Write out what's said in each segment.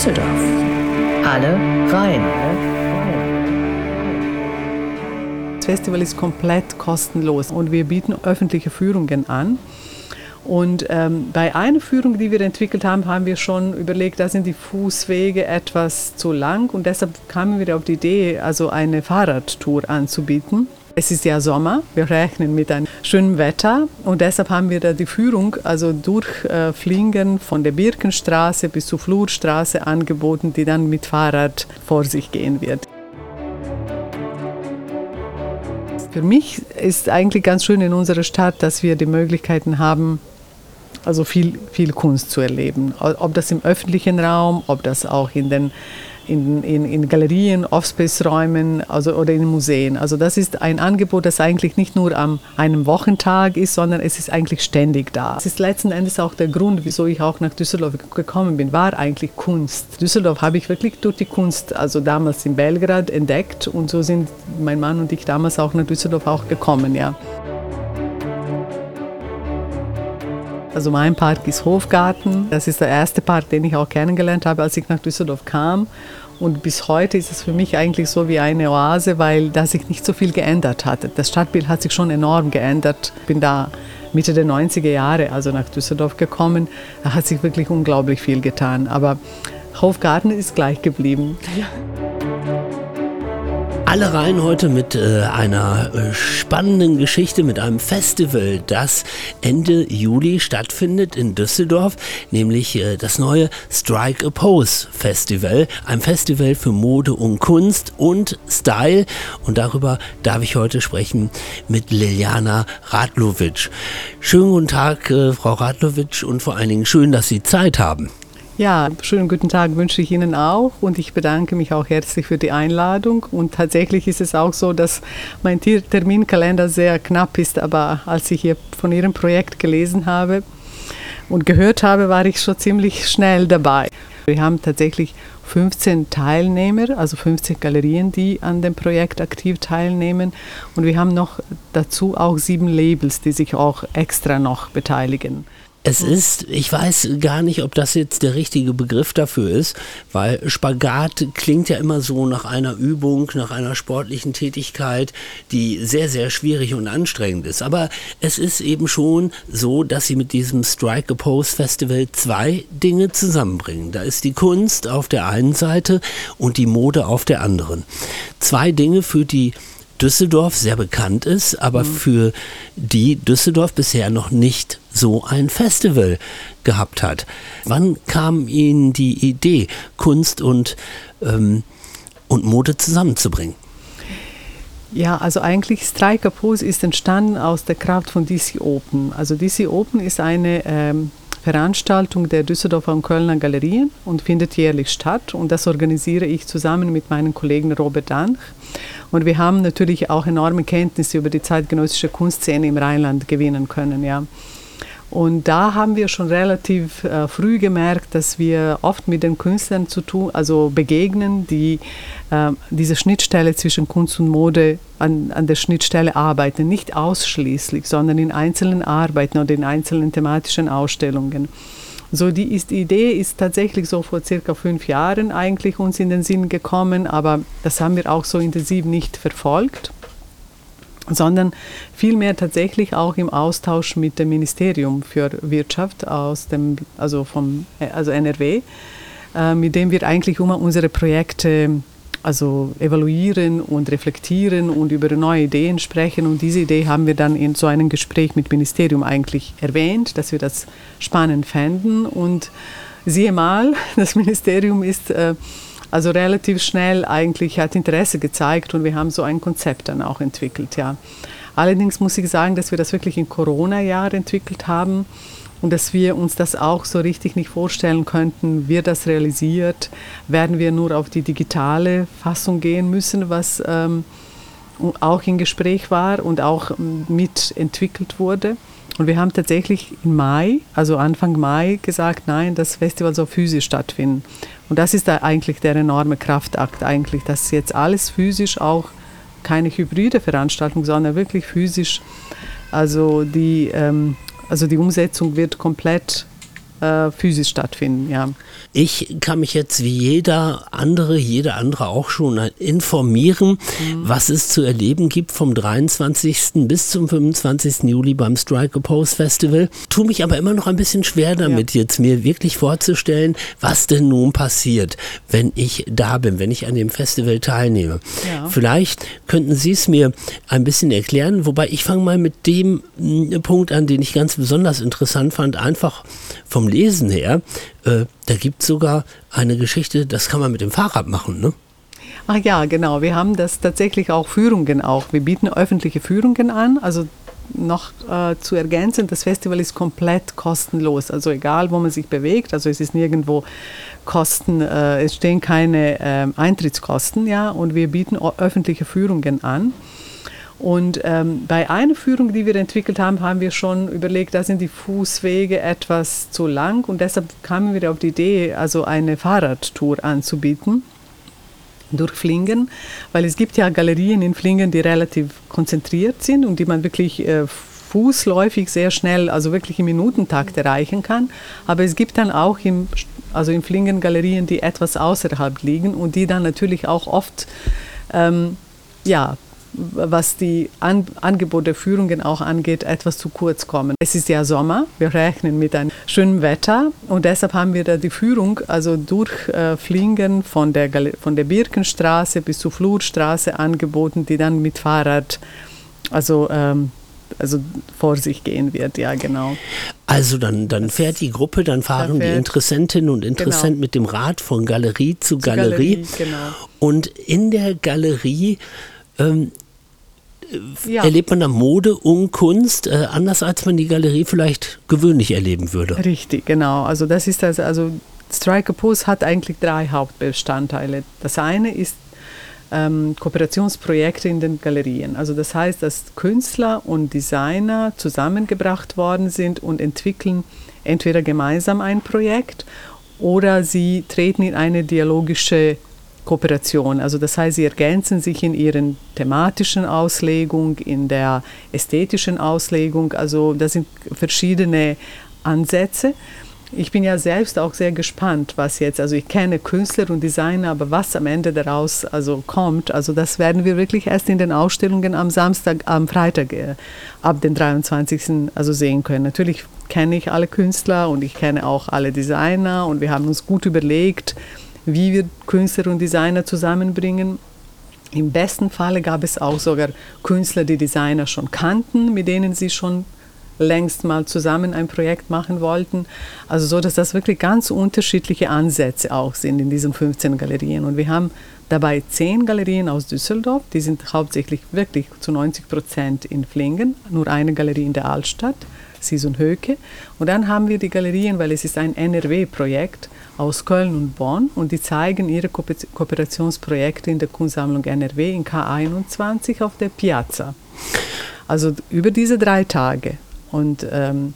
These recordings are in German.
Düsseldorf. Alle rein. Das Festival ist komplett kostenlos und wir bieten öffentliche Führungen an. Und ähm, bei einer Führung, die wir entwickelt haben, haben wir schon überlegt, da sind die Fußwege etwas zu lang und deshalb kamen wir auf die Idee, also eine Fahrradtour anzubieten. Es ist ja Sommer, wir rechnen mit einem schönen Wetter und deshalb haben wir da die Führung, also durchfliegen äh, von der Birkenstraße bis zur Flurstraße angeboten, die dann mit Fahrrad vor sich gehen wird. Für mich ist eigentlich ganz schön in unserer Stadt, dass wir die Möglichkeiten haben, also viel, viel Kunst zu erleben. Ob das im öffentlichen Raum, ob das auch in den in, in, in Galerien, Offspace-Räumen also, oder in Museen. Also das ist ein Angebot, das eigentlich nicht nur am einem Wochentag ist, sondern es ist eigentlich ständig da. Es ist letzten Endes auch der Grund, wieso ich auch nach Düsseldorf gekommen bin, war eigentlich Kunst. Düsseldorf habe ich wirklich durch die Kunst, also damals in Belgrad entdeckt und so sind mein Mann und ich damals auch nach Düsseldorf auch gekommen, ja. Also mein Park ist Hofgarten. Das ist der erste Park, den ich auch kennengelernt habe, als ich nach Düsseldorf kam. Und bis heute ist es für mich eigentlich so wie eine Oase, weil da sich nicht so viel geändert hat. Das Stadtbild hat sich schon enorm geändert. Ich bin da Mitte der 90er Jahre, also nach Düsseldorf gekommen. Da hat sich wirklich unglaublich viel getan. Aber Hofgarten ist gleich geblieben. Ja. Alle rein heute mit äh, einer äh, spannenden Geschichte, mit einem Festival, das Ende Juli stattfindet in Düsseldorf, nämlich äh, das neue Strike a Pose Festival. Ein Festival für Mode und Kunst und Style. Und darüber darf ich heute sprechen mit Liliana Radlovic. Schönen guten Tag, äh, Frau Radlovic, und vor allen Dingen schön, dass Sie Zeit haben. Ja, schönen guten Tag wünsche ich Ihnen auch und ich bedanke mich auch herzlich für die Einladung. Und tatsächlich ist es auch so, dass mein Terminkalender sehr knapp ist, aber als ich hier von Ihrem Projekt gelesen habe und gehört habe, war ich schon ziemlich schnell dabei. Wir haben tatsächlich 15 Teilnehmer, also 15 Galerien, die an dem Projekt aktiv teilnehmen. Und wir haben noch dazu auch sieben Labels, die sich auch extra noch beteiligen. Es ist, ich weiß gar nicht, ob das jetzt der richtige Begriff dafür ist, weil Spagat klingt ja immer so nach einer Übung, nach einer sportlichen Tätigkeit, die sehr, sehr schwierig und anstrengend ist. Aber es ist eben schon so, dass sie mit diesem Strike a Pose Festival zwei Dinge zusammenbringen. Da ist die Kunst auf der einen Seite und die Mode auf der anderen. Zwei Dinge, für die Düsseldorf sehr bekannt ist, aber mhm. für die Düsseldorf bisher noch nicht so ein Festival gehabt hat. Wann kam Ihnen die Idee, Kunst und, ähm, und Mode zusammenzubringen? Ja, also eigentlich Striker Pose ist entstanden aus der Kraft von DC Open. Also DC Open ist eine ähm, Veranstaltung der Düsseldorfer und Kölner Galerien und findet jährlich statt. Und das organisiere ich zusammen mit meinem Kollegen Robert Danch. Und wir haben natürlich auch enorme Kenntnisse über die zeitgenössische Kunstszene im Rheinland gewinnen können. Ja. Und da haben wir schon relativ äh, früh gemerkt, dass wir oft mit den Künstlern zu tun, also begegnen, die äh, diese Schnittstelle zwischen Kunst und Mode an, an der Schnittstelle arbeiten. Nicht ausschließlich, sondern in einzelnen Arbeiten oder in einzelnen thematischen Ausstellungen. So die, ist, Idee ist tatsächlich so vor circa fünf Jahren eigentlich uns in den Sinn gekommen, aber das haben wir auch so intensiv nicht verfolgt sondern vielmehr tatsächlich auch im Austausch mit dem Ministerium für Wirtschaft aus dem, also vom, also NRW, äh, mit dem wir eigentlich immer unsere Projekte also evaluieren und reflektieren und über neue Ideen sprechen. Und diese Idee haben wir dann in so einem Gespräch mit dem Ministerium eigentlich erwähnt, dass wir das spannend fänden. Und siehe mal, das Ministerium ist äh, also relativ schnell eigentlich hat Interesse gezeigt und wir haben so ein Konzept dann auch entwickelt, ja. Allerdings muss ich sagen, dass wir das wirklich im Corona-Jahr entwickelt haben und dass wir uns das auch so richtig nicht vorstellen könnten, wird das realisiert, werden wir nur auf die digitale Fassung gehen müssen, was ähm, auch im Gespräch war und auch mitentwickelt wurde. Und wir haben tatsächlich im Mai, also Anfang Mai, gesagt, nein, das Festival soll physisch stattfinden. Und das ist da eigentlich der enorme Kraftakt eigentlich, dass jetzt alles physisch auch keine hybride Veranstaltung, sondern wirklich physisch, also die, ähm, also die Umsetzung wird komplett äh, physisch stattfinden. Ja. Ich kann mich jetzt wie jeder andere, jeder andere auch schon informieren, mhm. was es zu erleben gibt vom 23. bis zum 25. Juli beim Strike a Pose Festival. Tu mich aber immer noch ein bisschen schwer damit, ja. jetzt mir wirklich vorzustellen, was denn nun passiert, wenn ich da bin, wenn ich an dem Festival teilnehme. Ja. Vielleicht könnten Sie es mir ein bisschen erklären, wobei ich fange mal mit dem hm, Punkt an, den ich ganz besonders interessant fand, einfach vom Lesen her. Äh, da gibt es sogar eine Geschichte, das kann man mit dem Fahrrad machen, ne? Ach ja, genau. Wir haben das tatsächlich auch Führungen auch. Wir bieten öffentliche Führungen an. Also noch äh, zu ergänzen, das Festival ist komplett kostenlos. Also egal, wo man sich bewegt. Also es ist nirgendwo Kosten, äh, es stehen keine äh, Eintrittskosten, ja. Und wir bieten öffentliche Führungen an. Und ähm, bei einer Führung, die wir entwickelt haben, haben wir schon überlegt, da sind die Fußwege etwas zu lang und deshalb kamen wir auf die Idee, also eine Fahrradtour anzubieten durch Flingen, weil es gibt ja Galerien in Flingen, die relativ konzentriert sind und die man wirklich äh, fußläufig sehr schnell, also wirklich im Minutentakt erreichen kann. Aber es gibt dann auch im, also in Flingen Galerien, die etwas außerhalb liegen und die dann natürlich auch oft ähm, ja, was die An Angebot der Führungen auch angeht, etwas zu kurz kommen. Es ist ja Sommer, wir rechnen mit einem schönen Wetter und deshalb haben wir da die Führung, also durchfliegen äh, von, der von der Birkenstraße bis zur Flurstraße angeboten, die dann mit Fahrrad, also ähm, also vor sich gehen wird, ja, genau. Also dann, dann fährt die Gruppe, dann fahren da die Interessentinnen und Interessenten genau. mit dem Rad von Galerie zu, zu Galerie. Galerie genau. Und in der Galerie ähm, ja. erlebt man da Mode und Kunst äh, anders, als man die Galerie vielleicht gewöhnlich erleben würde. Richtig, genau. Also das ist das, also Striker Pose hat eigentlich drei Hauptbestandteile. Das eine ist ähm, Kooperationsprojekte in den Galerien. Also das heißt, dass Künstler und Designer zusammengebracht worden sind und entwickeln entweder gemeinsam ein Projekt oder sie treten in eine dialogische Kooperation. Also das heißt, sie ergänzen sich in ihren thematischen Auslegung, in der ästhetischen Auslegung. Also das sind verschiedene Ansätze. Ich bin ja selbst auch sehr gespannt, was jetzt, also ich kenne Künstler und Designer, aber was am Ende daraus also kommt, also das werden wir wirklich erst in den Ausstellungen am Samstag, am Freitag äh, ab dem 23. also sehen können. Natürlich kenne ich alle Künstler und ich kenne auch alle Designer und wir haben uns gut überlegt, wie wir Künstler und Designer zusammenbringen. Im besten Falle gab es auch sogar Künstler, die Designer schon kannten, mit denen sie schon längst mal zusammen ein Projekt machen wollten. Also so, dass das wirklich ganz unterschiedliche Ansätze auch sind in diesen 15 Galerien. Und wir haben dabei zehn Galerien aus Düsseldorf, die sind hauptsächlich wirklich zu 90 Prozent in Flingen, nur eine Galerie in der Altstadt, Sison Höke. Und dann haben wir die Galerien, weil es ist ein NRW-Projekt, aus Köln und Bonn und die zeigen ihre Ko Kooperationsprojekte in der Kunstsammlung NRW in K21 auf der Piazza. Also über diese drei Tage. Und ähm,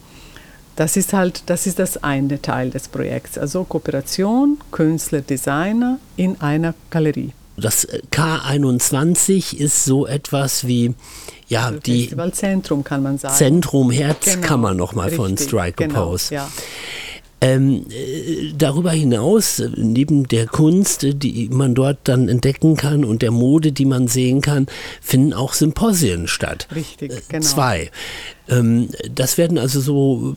das ist halt, das ist das eine Teil des Projekts. Also Kooperation, Künstler, Designer in einer Galerie. Das K21 ist so etwas wie ja, also die Festivalzentrum kann man sagen. Zentrum Herzkammer genau, nochmal von Strike genau, Pose. Ja. Ähm, äh, darüber hinaus, neben der Kunst, die man dort dann entdecken kann und der Mode, die man sehen kann, finden auch Symposien statt. Richtig, äh, genau. Zwei. Ähm, das werden also so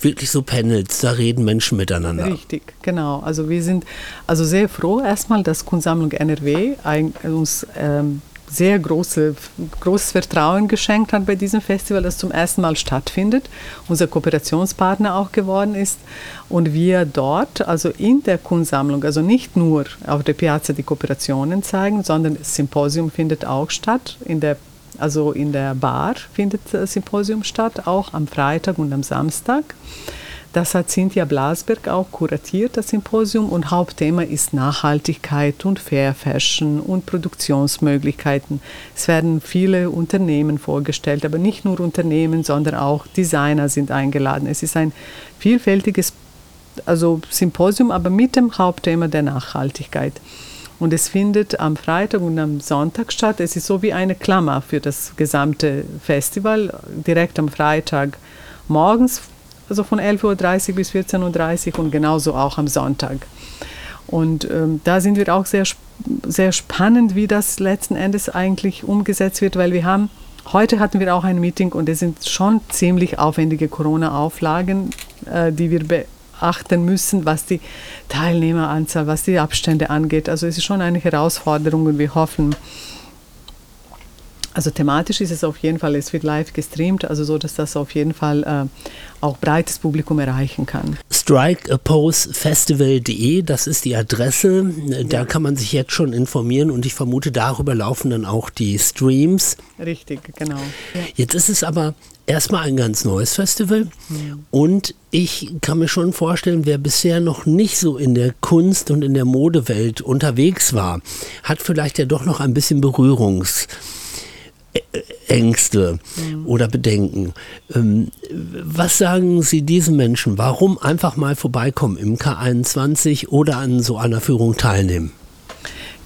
wirklich so Panels, da reden Menschen miteinander. Richtig, genau. Also wir sind also sehr froh erstmal, dass Kunstsammlung NRW uns ähm, sehr große, großes Vertrauen geschenkt hat bei diesem Festival, das zum ersten Mal stattfindet, unser Kooperationspartner auch geworden ist und wir dort, also in der Kunstsammlung, also nicht nur auf der Piazza die Kooperationen zeigen, sondern das Symposium findet auch statt, in der, also in der Bar findet das Symposium statt, auch am Freitag und am Samstag. Das hat Cynthia Blasberg auch kuratiert, das Symposium. Und Hauptthema ist Nachhaltigkeit und Fair Fashion und Produktionsmöglichkeiten. Es werden viele Unternehmen vorgestellt, aber nicht nur Unternehmen, sondern auch Designer sind eingeladen. Es ist ein vielfältiges also Symposium, aber mit dem Hauptthema der Nachhaltigkeit. Und es findet am Freitag und am Sonntag statt. Es ist so wie eine Klammer für das gesamte Festival. Direkt am Freitag morgens also von 11.30 Uhr bis 14.30 Uhr und genauso auch am Sonntag. Und ähm, da sind wir auch sehr, sehr spannend, wie das letzten Endes eigentlich umgesetzt wird, weil wir haben, heute hatten wir auch ein Meeting und es sind schon ziemlich aufwendige Corona-Auflagen, äh, die wir beachten müssen, was die Teilnehmeranzahl, was die Abstände angeht. Also es ist schon eine Herausforderung und wir hoffen, also thematisch ist es auf jeden Fall, es wird live gestreamt, also so, dass das auf jeden Fall äh, auch breites Publikum erreichen kann. Strikeaposefestival.de, das ist die Adresse. Da ja. kann man sich jetzt schon informieren und ich vermute, darüber laufen dann auch die Streams. Richtig, genau. Ja. Jetzt ist es aber erstmal ein ganz neues Festival mhm. und ich kann mir schon vorstellen, wer bisher noch nicht so in der Kunst und in der Modewelt unterwegs war, hat vielleicht ja doch noch ein bisschen Berührungs Ängste mhm. oder Bedenken. Ähm, was sagen Sie diesen Menschen? Warum einfach mal vorbeikommen im K21 oder an so einer Führung teilnehmen?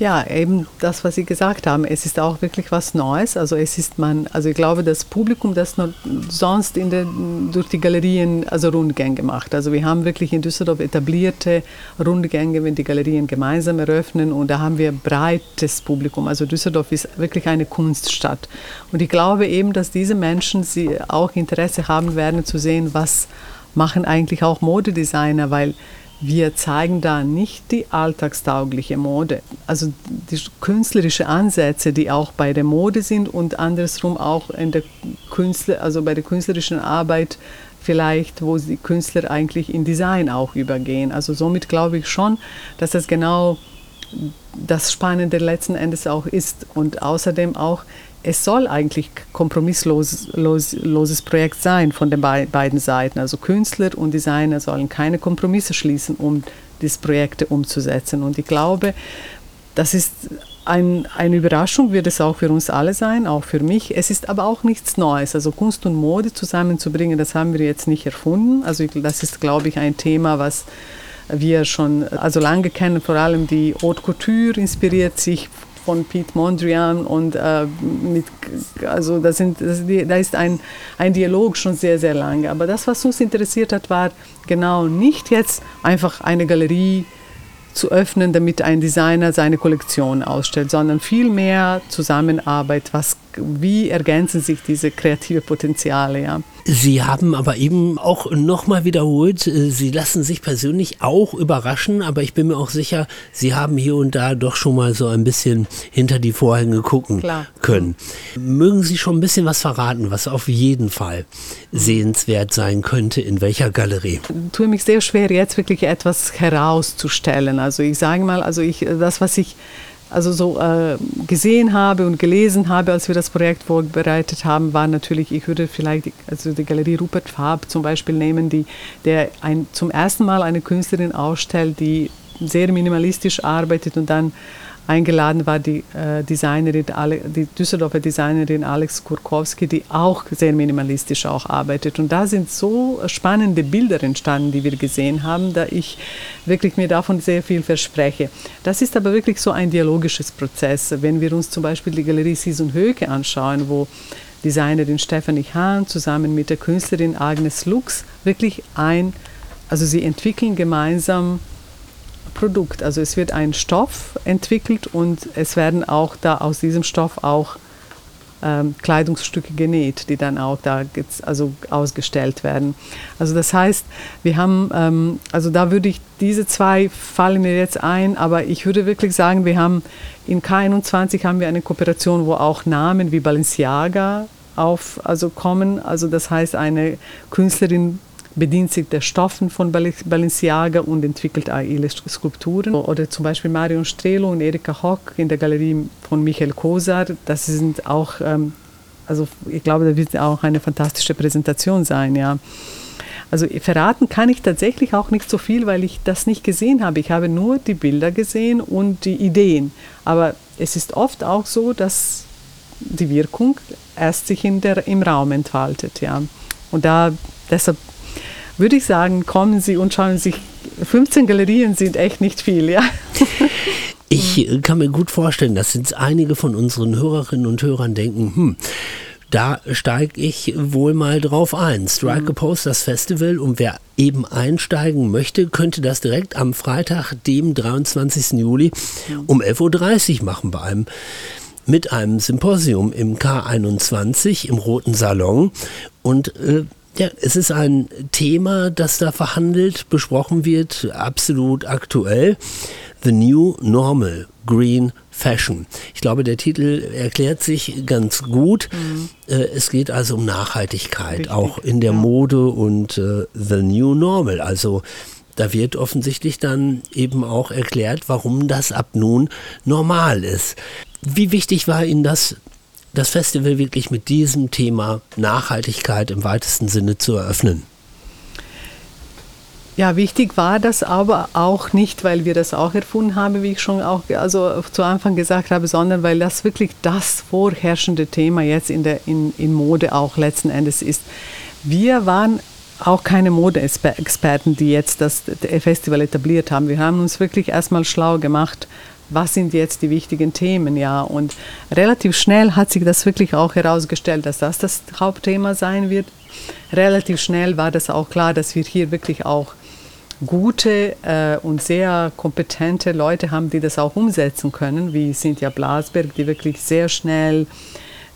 Ja, eben das, was Sie gesagt haben. Es ist auch wirklich was Neues. Also es ist man, also ich glaube, das Publikum, das noch sonst in der, durch die Galerien also Rundgänge macht. Also wir haben wirklich in Düsseldorf etablierte Rundgänge, wenn die Galerien gemeinsam eröffnen und da haben wir breites Publikum. Also Düsseldorf ist wirklich eine Kunststadt. Und ich glaube eben, dass diese Menschen sie auch Interesse haben werden zu sehen, was machen eigentlich auch Modedesigner, weil wir zeigen da nicht die alltagstaugliche Mode, also die künstlerischen Ansätze, die auch bei der Mode sind und andersrum auch in der Künstler, also bei der künstlerischen Arbeit vielleicht, wo die Künstler eigentlich in Design auch übergehen. Also somit glaube ich schon, dass das genau das Spannende letzten Endes auch ist und außerdem auch es soll eigentlich kompromissloses Projekt sein von den beiden Seiten. Also Künstler und Designer sollen keine Kompromisse schließen, um diese Projekte umzusetzen. Und ich glaube, das ist ein, eine Überraschung, wird es auch für uns alle sein, auch für mich. Es ist aber auch nichts Neues. Also Kunst und Mode zusammenzubringen, das haben wir jetzt nicht erfunden. Also das ist, glaube ich, ein Thema, was wir schon also lange kennen. Vor allem die Haute Couture inspiriert sich von Pete Mondrian und äh, mit, also das sind, das, da ist ein, ein Dialog schon sehr, sehr lange. Aber das, was uns interessiert hat, war genau nicht jetzt einfach eine Galerie zu öffnen, damit ein Designer seine Kollektion ausstellt, sondern vielmehr Zusammenarbeit, was, wie ergänzen sich diese kreativen Potenziale. Ja. Sie haben aber eben auch nochmal wiederholt, äh, Sie lassen sich persönlich auch überraschen, aber ich bin mir auch sicher, Sie haben hier und da doch schon mal so ein bisschen hinter die Vorhänge gucken Klar. können. Mögen Sie schon ein bisschen was verraten, was auf jeden Fall sehenswert sein könnte, in welcher Galerie? Ich tue mich sehr schwer, jetzt wirklich etwas herauszustellen. Also ich sage mal, also ich, das, was ich also so äh, gesehen habe und gelesen habe, als wir das Projekt vorbereitet haben, war natürlich, ich würde vielleicht also die Galerie Rupert Farb zum Beispiel nehmen, die, der ein, zum ersten Mal eine Künstlerin ausstellt, die sehr minimalistisch arbeitet und dann Eingeladen war die äh, Designerin, die Düsseldorfer Designerin Alex Kurkowski, die auch sehr minimalistisch auch arbeitet. Und da sind so spannende Bilder entstanden, die wir gesehen haben, da ich wirklich mir davon sehr viel verspreche. Das ist aber wirklich so ein dialogisches Prozess. Wenn wir uns zum Beispiel die Galerie Sison Höke anschauen, wo Designerin Stephanie Hahn zusammen mit der Künstlerin Agnes Lux wirklich ein, also sie entwickeln gemeinsam Produkt. Also es wird ein Stoff entwickelt und es werden auch da aus diesem Stoff auch ähm, Kleidungsstücke genäht, die dann auch da also ausgestellt werden. Also das heißt, wir haben, ähm, also da würde ich, diese zwei fallen mir jetzt ein, aber ich würde wirklich sagen, wir haben in K21 haben wir eine Kooperation, wo auch Namen wie Balenciaga auf, also kommen. Also das heißt, eine Künstlerin bedient sich der Stoffen von Balenciaga und entwickelt ihre Skulpturen. Oder zum Beispiel Marion Strelo und Erika Hock in der Galerie von Michael Kosar. Das sind auch, ähm, also ich glaube, da wird auch eine fantastische Präsentation sein, ja. Also verraten kann ich tatsächlich auch nicht so viel, weil ich das nicht gesehen habe. Ich habe nur die Bilder gesehen und die Ideen. Aber es ist oft auch so, dass die Wirkung erst sich in der, im Raum entfaltet. Ja. Und da deshalb würde ich sagen, kommen Sie und schauen sich. 15 Galerien sind echt nicht viel, ja. Ich kann mir gut vorstellen, dass jetzt einige von unseren Hörerinnen und Hörern denken, hm, Da steige ich wohl mal drauf ein. Strike a Pose, das Festival. Und wer eben einsteigen möchte, könnte das direkt am Freitag, dem 23. Juli um 11.30 Uhr machen bei einem mit einem Symposium im K21 im Roten Salon. Und äh, ja, es ist ein Thema, das da verhandelt, besprochen wird, absolut aktuell. The New Normal Green Fashion. Ich glaube, der Titel erklärt sich ganz gut. Mhm. Äh, es geht also um Nachhaltigkeit, Richtig, auch in der ja. Mode und äh, The New Normal. Also da wird offensichtlich dann eben auch erklärt, warum das ab nun normal ist. Wie wichtig war Ihnen das, das Festival wirklich mit diesem Thema Nachhaltigkeit im weitesten Sinne zu eröffnen? Ja, wichtig war das aber auch nicht, weil wir das auch erfunden haben, wie ich schon auch also zu Anfang gesagt habe, sondern weil das wirklich das vorherrschende Thema jetzt in, der, in, in Mode auch letzten Endes ist. Wir waren auch keine Modeexperten, die jetzt das Festival etabliert haben. Wir haben uns wirklich erstmal schlau gemacht, was sind jetzt die wichtigen Themen, ja. Und relativ schnell hat sich das wirklich auch herausgestellt, dass das das Hauptthema sein wird. Relativ schnell war das auch klar, dass wir hier wirklich auch gute äh, und sehr kompetente Leute haben, die das auch umsetzen können, wie Cynthia Blasberg, die wirklich sehr schnell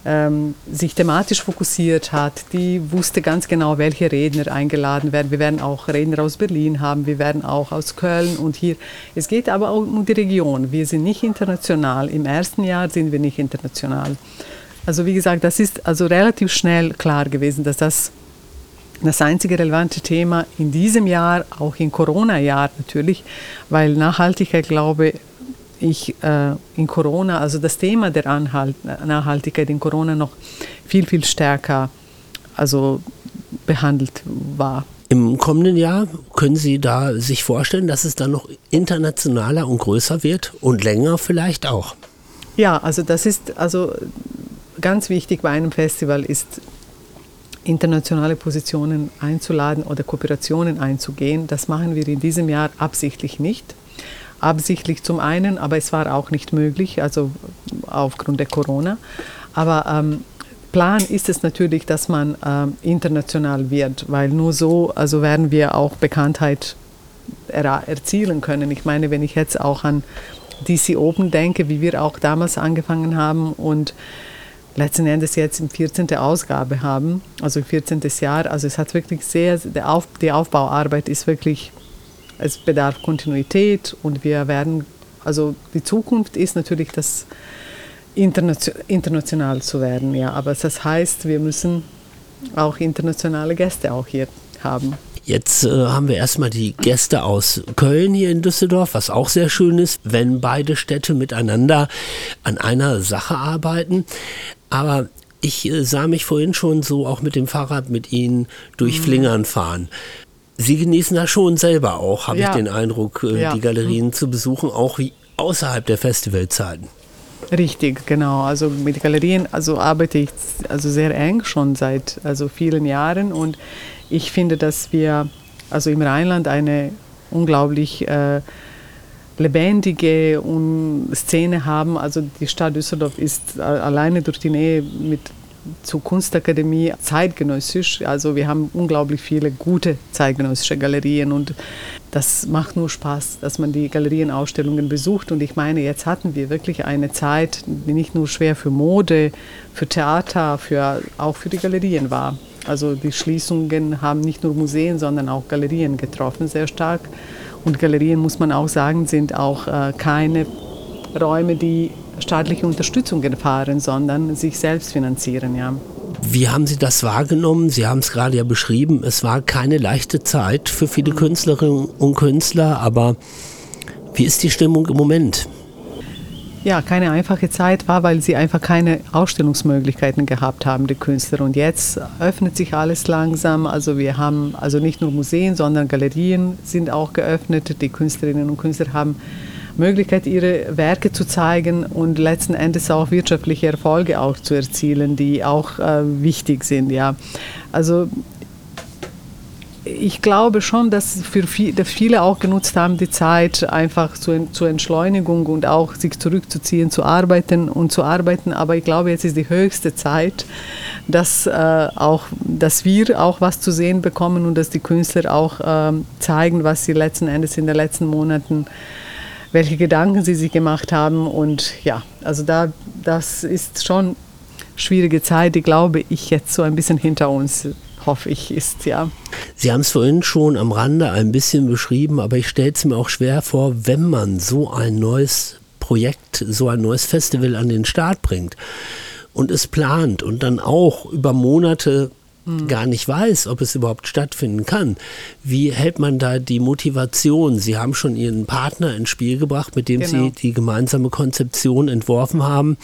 ähm, sich thematisch fokussiert hat, die wusste ganz genau, welche Redner eingeladen werden. Wir werden auch Redner aus Berlin haben, wir werden auch aus Köln und hier. Es geht aber auch um die Region. Wir sind nicht international. Im ersten Jahr sind wir nicht international. Also wie gesagt, das ist also relativ schnell klar gewesen, dass das das einzige relevante Thema in diesem Jahr, auch im Corona-Jahr natürlich, weil Nachhaltigkeit, glaube ich, äh, in Corona, also das Thema der Anhalt, Nachhaltigkeit in Corona noch viel, viel stärker also behandelt war. Im kommenden Jahr können Sie da sich vorstellen, dass es dann noch internationaler und größer wird und länger vielleicht auch? Ja, also das ist also ganz wichtig bei einem Festival ist internationale Positionen einzuladen oder Kooperationen einzugehen. Das machen wir in diesem Jahr absichtlich nicht. Absichtlich zum einen, aber es war auch nicht möglich, also aufgrund der Corona. Aber ähm, Plan ist es natürlich, dass man ähm, international wird, weil nur so also werden wir auch Bekanntheit er erzielen können. Ich meine, wenn ich jetzt auch an DC Open denke, wie wir auch damals angefangen haben und letzten Endes jetzt im 14. Ausgabe haben, also 14. Jahr. Also es hat wirklich sehr, Auf, die Aufbauarbeit ist wirklich, es bedarf Kontinuität und wir werden, also die Zukunft ist natürlich das international zu werden, ja. Aber das heißt, wir müssen auch internationale Gäste auch hier haben. Jetzt äh, haben wir erstmal die Gäste aus Köln hier in Düsseldorf, was auch sehr schön ist, wenn beide Städte miteinander an einer Sache arbeiten. Aber ich äh, sah mich vorhin schon so auch mit dem Fahrrad mit Ihnen durch mhm. Flingern fahren. Sie genießen das schon selber auch, habe ja. ich den Eindruck, äh, ja. die Galerien mhm. zu besuchen, auch wie außerhalb der Festivalzeiten. Richtig, genau. Also mit Galerien also arbeite ich also sehr eng schon seit also vielen Jahren und ich finde, dass wir also im Rheinland eine unglaublich äh, lebendige Szene haben. Also die Stadt Düsseldorf ist alleine durch die Nähe mit zur Kunstakademie zeitgenössisch. Also wir haben unglaublich viele gute zeitgenössische Galerien und das macht nur Spaß, dass man die Galerienausstellungen besucht. Und ich meine, jetzt hatten wir wirklich eine Zeit, die nicht nur schwer für Mode, für Theater, für, auch für die Galerien war. Also die Schließungen haben nicht nur Museen, sondern auch Galerien getroffen, sehr stark. Und Galerien, muss man auch sagen, sind auch äh, keine Räume, die staatliche Unterstützung erfahren, sondern sich selbst finanzieren. Ja. Wie haben Sie das wahrgenommen? Sie haben es gerade ja beschrieben, es war keine leichte Zeit für viele mhm. Künstlerinnen und Künstler, aber wie ist die Stimmung im Moment? ja, keine einfache Zeit war, weil sie einfach keine Ausstellungsmöglichkeiten gehabt haben, die Künstler. Und jetzt öffnet sich alles langsam. Also wir haben also nicht nur Museen, sondern Galerien sind auch geöffnet. Die Künstlerinnen und Künstler haben Möglichkeit, ihre Werke zu zeigen und letzten Endes auch wirtschaftliche Erfolge auch zu erzielen, die auch äh, wichtig sind. Ja. Also ich glaube schon, dass, für viele auch genutzt haben, die Zeit einfach zu, zur Entschleunigung und auch sich zurückzuziehen, zu arbeiten und zu arbeiten. Aber ich glaube, jetzt ist die höchste Zeit, dass, äh, auch, dass wir auch was zu sehen bekommen und dass die Künstler auch äh, zeigen, was sie letzten Endes in den letzten Monaten welche Gedanken sie sich gemacht haben. Und ja, also da, das ist schon schwierige Zeit, die glaube ich jetzt so ein bisschen hinter uns hoffe ich, ist, ja. Sie haben es vorhin schon am Rande ein bisschen beschrieben, aber ich stelle es mir auch schwer vor, wenn man so ein neues Projekt, so ein neues Festival an den Start bringt und es plant und dann auch über Monate gar nicht weiß, ob es überhaupt stattfinden kann. Wie hält man da die Motivation? Sie haben schon Ihren Partner ins Spiel gebracht, mit dem genau. Sie die gemeinsame Konzeption entworfen haben.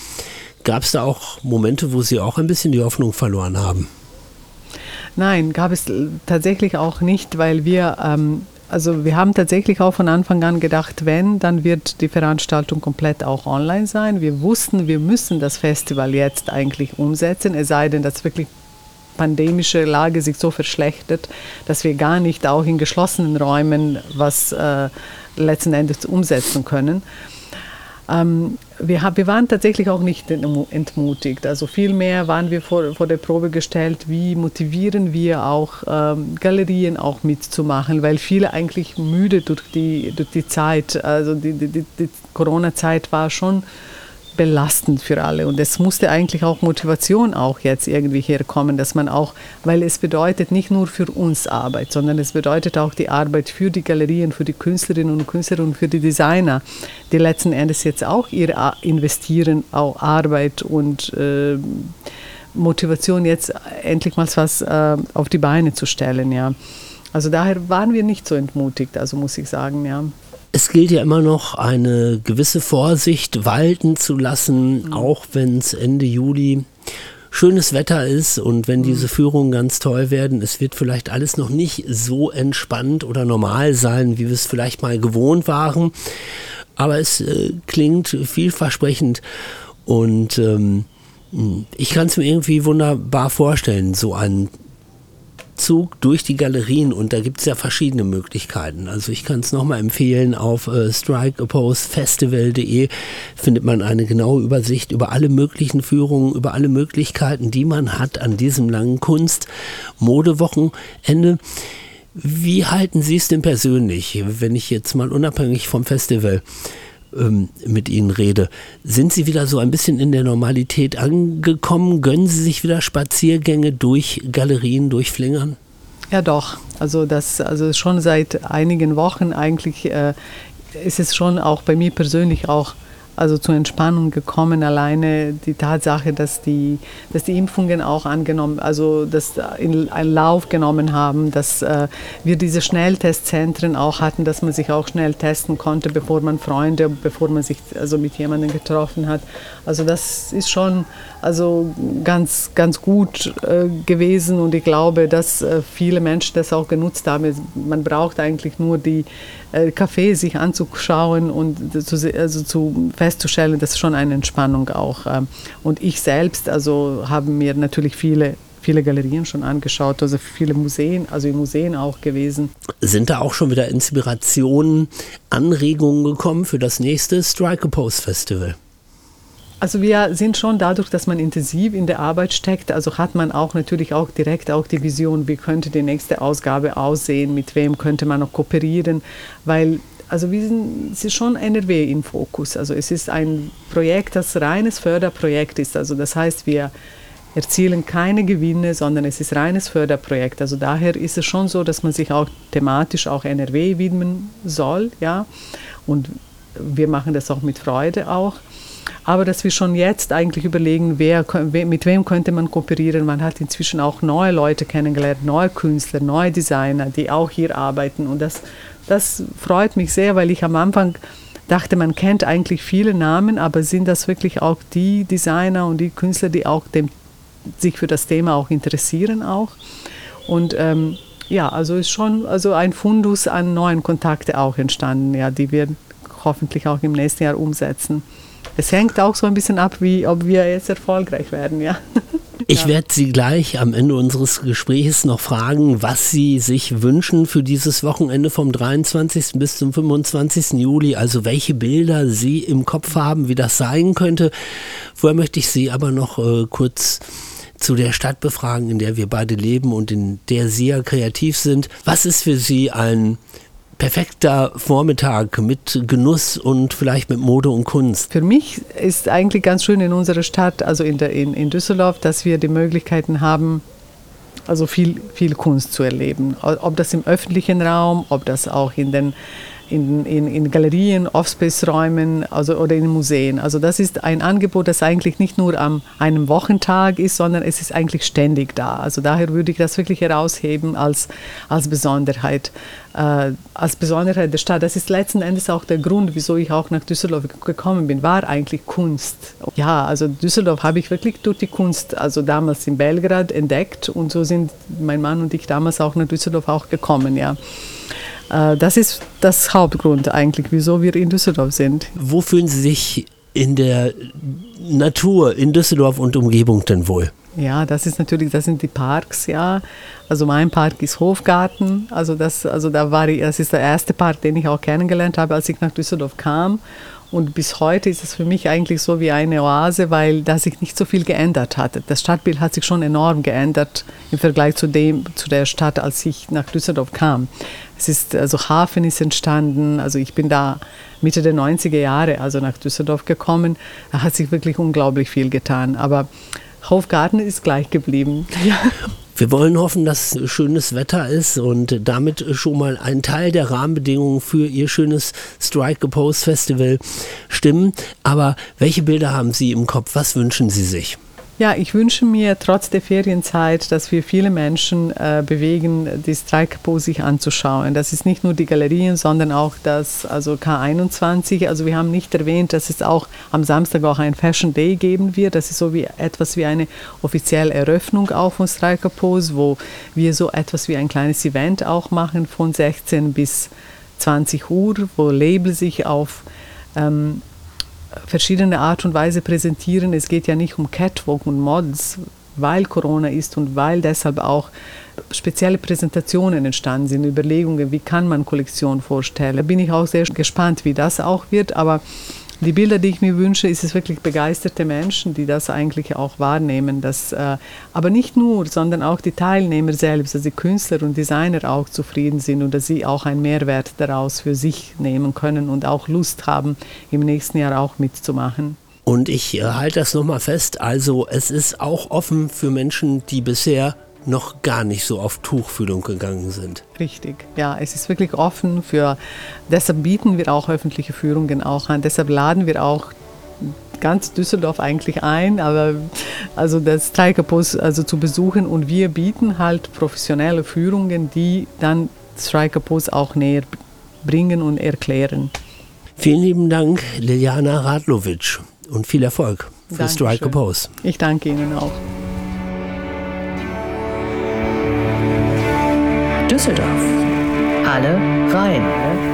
Gab es da auch Momente, wo Sie auch ein bisschen die Hoffnung verloren haben? Nein, gab es tatsächlich auch nicht, weil wir, ähm, also wir haben tatsächlich auch von Anfang an gedacht, wenn, dann wird die Veranstaltung komplett auch online sein. Wir wussten, wir müssen das Festival jetzt eigentlich umsetzen, es sei denn, dass wirklich pandemische Lage sich so verschlechtert, dass wir gar nicht auch in geschlossenen Räumen was äh, letzten Endes umsetzen können. Ähm, wir, wir, waren tatsächlich auch nicht entmutigt. Also vielmehr waren wir vor, vor der Probe gestellt, wie motivieren wir auch ähm, Galerien auch mitzumachen, weil viele eigentlich müde durch die, durch die Zeit, also die, die, die Corona-Zeit war schon belastend für alle. Und es musste eigentlich auch Motivation auch jetzt irgendwie herkommen, dass man auch, weil es bedeutet nicht nur für uns Arbeit, sondern es bedeutet auch die Arbeit für die Galerien, für die Künstlerinnen und Künstler und für die Designer, die letzten Endes jetzt auch ihr investieren, auch Arbeit und äh, Motivation jetzt endlich mal was äh, auf die Beine zu stellen, ja. Also daher waren wir nicht so entmutigt, also muss ich sagen, ja. Es gilt ja immer noch eine gewisse Vorsicht walten zu lassen, mhm. auch wenn es Ende Juli schönes Wetter ist und wenn mhm. diese Führungen ganz toll werden, es wird vielleicht alles noch nicht so entspannt oder normal sein, wie wir es vielleicht mal gewohnt waren. Aber es äh, klingt vielversprechend und ähm, ich kann es mir irgendwie wunderbar vorstellen, so ein Zug durch die Galerien und da gibt es ja verschiedene Möglichkeiten. Also ich kann es nochmal empfehlen, auf äh, strikeopposefestival.de findet man eine genaue Übersicht über alle möglichen Führungen, über alle Möglichkeiten, die man hat an diesem langen Kunst-Modewochenende. Wie halten Sie es denn persönlich, wenn ich jetzt mal unabhängig vom Festival ähm, mit Ihnen rede. Sind Sie wieder so ein bisschen in der Normalität angekommen? Gönnen Sie sich wieder Spaziergänge durch Galerien, durch Flingern? Ja, doch. Also das, also schon seit einigen Wochen eigentlich äh, ist es schon auch bei mir persönlich auch also zur Entspannung gekommen. Alleine die Tatsache, dass die, dass die Impfungen auch angenommen, also das in einen Lauf genommen haben, dass äh, wir diese Schnelltestzentren auch hatten, dass man sich auch schnell testen konnte, bevor man Freunde, bevor man sich also mit jemandem getroffen hat. Also das ist schon also ganz, ganz gut äh, gewesen und ich glaube, dass äh, viele Menschen das auch genutzt haben. Man braucht eigentlich nur die äh, Café sich anzuschauen und zu, also zu festzustellen, das ist schon eine Entspannung auch. Ähm. Und ich selbst, also haben mir natürlich viele viele Galerien schon angeschaut, also viele Museen, also in Museen auch gewesen. Sind da auch schon wieder Inspirationen, Anregungen gekommen für das nächste Strike a Pose Festival? Also wir sind schon dadurch, dass man intensiv in der Arbeit steckt, also hat man auch natürlich auch direkt auch die Vision, wie könnte die nächste Ausgabe aussehen, mit wem könnte man noch kooperieren, weil also wir sind, es ist schon NRW im Fokus. Also es ist ein Projekt, das reines Förderprojekt ist. Also das heißt, wir erzielen keine Gewinne, sondern es ist reines Förderprojekt. Also daher ist es schon so, dass man sich auch thematisch auch NRW widmen soll, ja. Und wir machen das auch mit Freude auch aber dass wir schon jetzt eigentlich überlegen, wer, mit wem könnte man kooperieren. Man hat inzwischen auch neue Leute kennengelernt, neue Künstler, neue Designer, die auch hier arbeiten. Und das, das freut mich sehr, weil ich am Anfang dachte, man kennt eigentlich viele Namen, aber sind das wirklich auch die Designer und die Künstler, die auch dem, sich für das Thema auch interessieren auch. Und ähm, ja, also ist schon also ein Fundus an neuen Kontakten auch entstanden, ja, die wir hoffentlich auch im nächsten Jahr umsetzen es hängt auch so ein bisschen ab, wie, ob wir jetzt erfolgreich werden, ja. Ich ja. werde Sie gleich am Ende unseres Gesprächs noch fragen, was Sie sich wünschen für dieses Wochenende vom 23. bis zum 25. Juli, also welche Bilder Sie im Kopf haben, wie das sein könnte. Vorher möchte ich Sie aber noch äh, kurz zu der Stadt befragen, in der wir beide leben und in der Sie ja kreativ sind. Was ist für Sie ein perfekter Vormittag mit Genuss und vielleicht mit Mode und Kunst? Für mich ist eigentlich ganz schön in unserer Stadt, also in, der, in, in Düsseldorf, dass wir die Möglichkeiten haben, also viel, viel Kunst zu erleben. Ob das im öffentlichen Raum, ob das auch in den in, in, in Galerien, Offspace-Räumen also, oder in Museen. Also das ist ein Angebot, das eigentlich nicht nur am einem Wochentag ist, sondern es ist eigentlich ständig da. Also daher würde ich das wirklich herausheben als, als Besonderheit. Äh, als Besonderheit der Stadt. Das ist letzten Endes auch der Grund, wieso ich auch nach Düsseldorf gekommen bin, war eigentlich Kunst. Ja, also Düsseldorf habe ich wirklich durch die Kunst, also damals in Belgrad entdeckt und so sind mein Mann und ich damals auch nach Düsseldorf auch gekommen, ja. Äh, das ist das Hauptgrund eigentlich, wieso wir in Düsseldorf sind. Wo fühlen Sie sich in der Natur in Düsseldorf und Umgebung denn wohl? Ja, das ist natürlich, das sind die Parks, ja. Also mein Park ist Hofgarten. Also das, also da war ich, das ist der erste Park, den ich auch kennengelernt habe, als ich nach Düsseldorf kam. Und bis heute ist es für mich eigentlich so wie eine Oase, weil da sich nicht so viel geändert hat. Das Stadtbild hat sich schon enorm geändert im Vergleich zu dem, zu der Stadt, als ich nach Düsseldorf kam. Es ist, also Hafen ist entstanden, also ich bin da Mitte der 90er Jahre, also nach Düsseldorf gekommen. Da hat sich wirklich unglaublich viel getan. Aber Hofgarten ist gleich geblieben. Ja. Wir wollen hoffen, dass schönes Wetter ist und damit schon mal ein Teil der Rahmenbedingungen für Ihr schönes Strike a Pose Festival stimmen. Aber welche Bilder haben Sie im Kopf? Was wünschen Sie sich? Ja, ich wünsche mir trotz der Ferienzeit, dass wir viele Menschen äh, bewegen, die Strike-Pose sich anzuschauen. Das ist nicht nur die Galerien, sondern auch das also K21. Also wir haben nicht erwähnt, dass es auch am Samstag auch ein Fashion Day geben wird. Das ist so wie etwas wie eine offizielle Eröffnung auch von Striker Pose, wo wir so etwas wie ein kleines Event auch machen von 16 bis 20 Uhr, wo Label sich auf ähm, verschiedene Art und Weise präsentieren. Es geht ja nicht um Catwalk und Models, weil Corona ist und weil deshalb auch spezielle Präsentationen entstanden sind, Überlegungen, wie kann man Kollektion vorstellen. Da bin ich auch sehr gespannt, wie das auch wird, aber die Bilder, die ich mir wünsche, ist es wirklich begeisterte Menschen, die das eigentlich auch wahrnehmen. Dass, äh, aber nicht nur, sondern auch die Teilnehmer selbst, also die Künstler und Designer auch zufrieden sind und dass sie auch einen Mehrwert daraus für sich nehmen können und auch Lust haben, im nächsten Jahr auch mitzumachen. Und ich äh, halte das nochmal fest, also es ist auch offen für Menschen, die bisher noch gar nicht so auf Tuchfühlung gegangen sind. Richtig, ja, es ist wirklich offen für, deshalb bieten wir auch öffentliche Führungen auch an, deshalb laden wir auch ganz Düsseldorf eigentlich ein, aber also das Strikerpost also zu besuchen und wir bieten halt professionelle Führungen, die dann Strikerpost auch näher bringen und erklären. Vielen lieben Dank, Liliana Radlovic und viel Erfolg für Striker Pose. Ich danke Ihnen auch. Düsseldorf. Alle rein.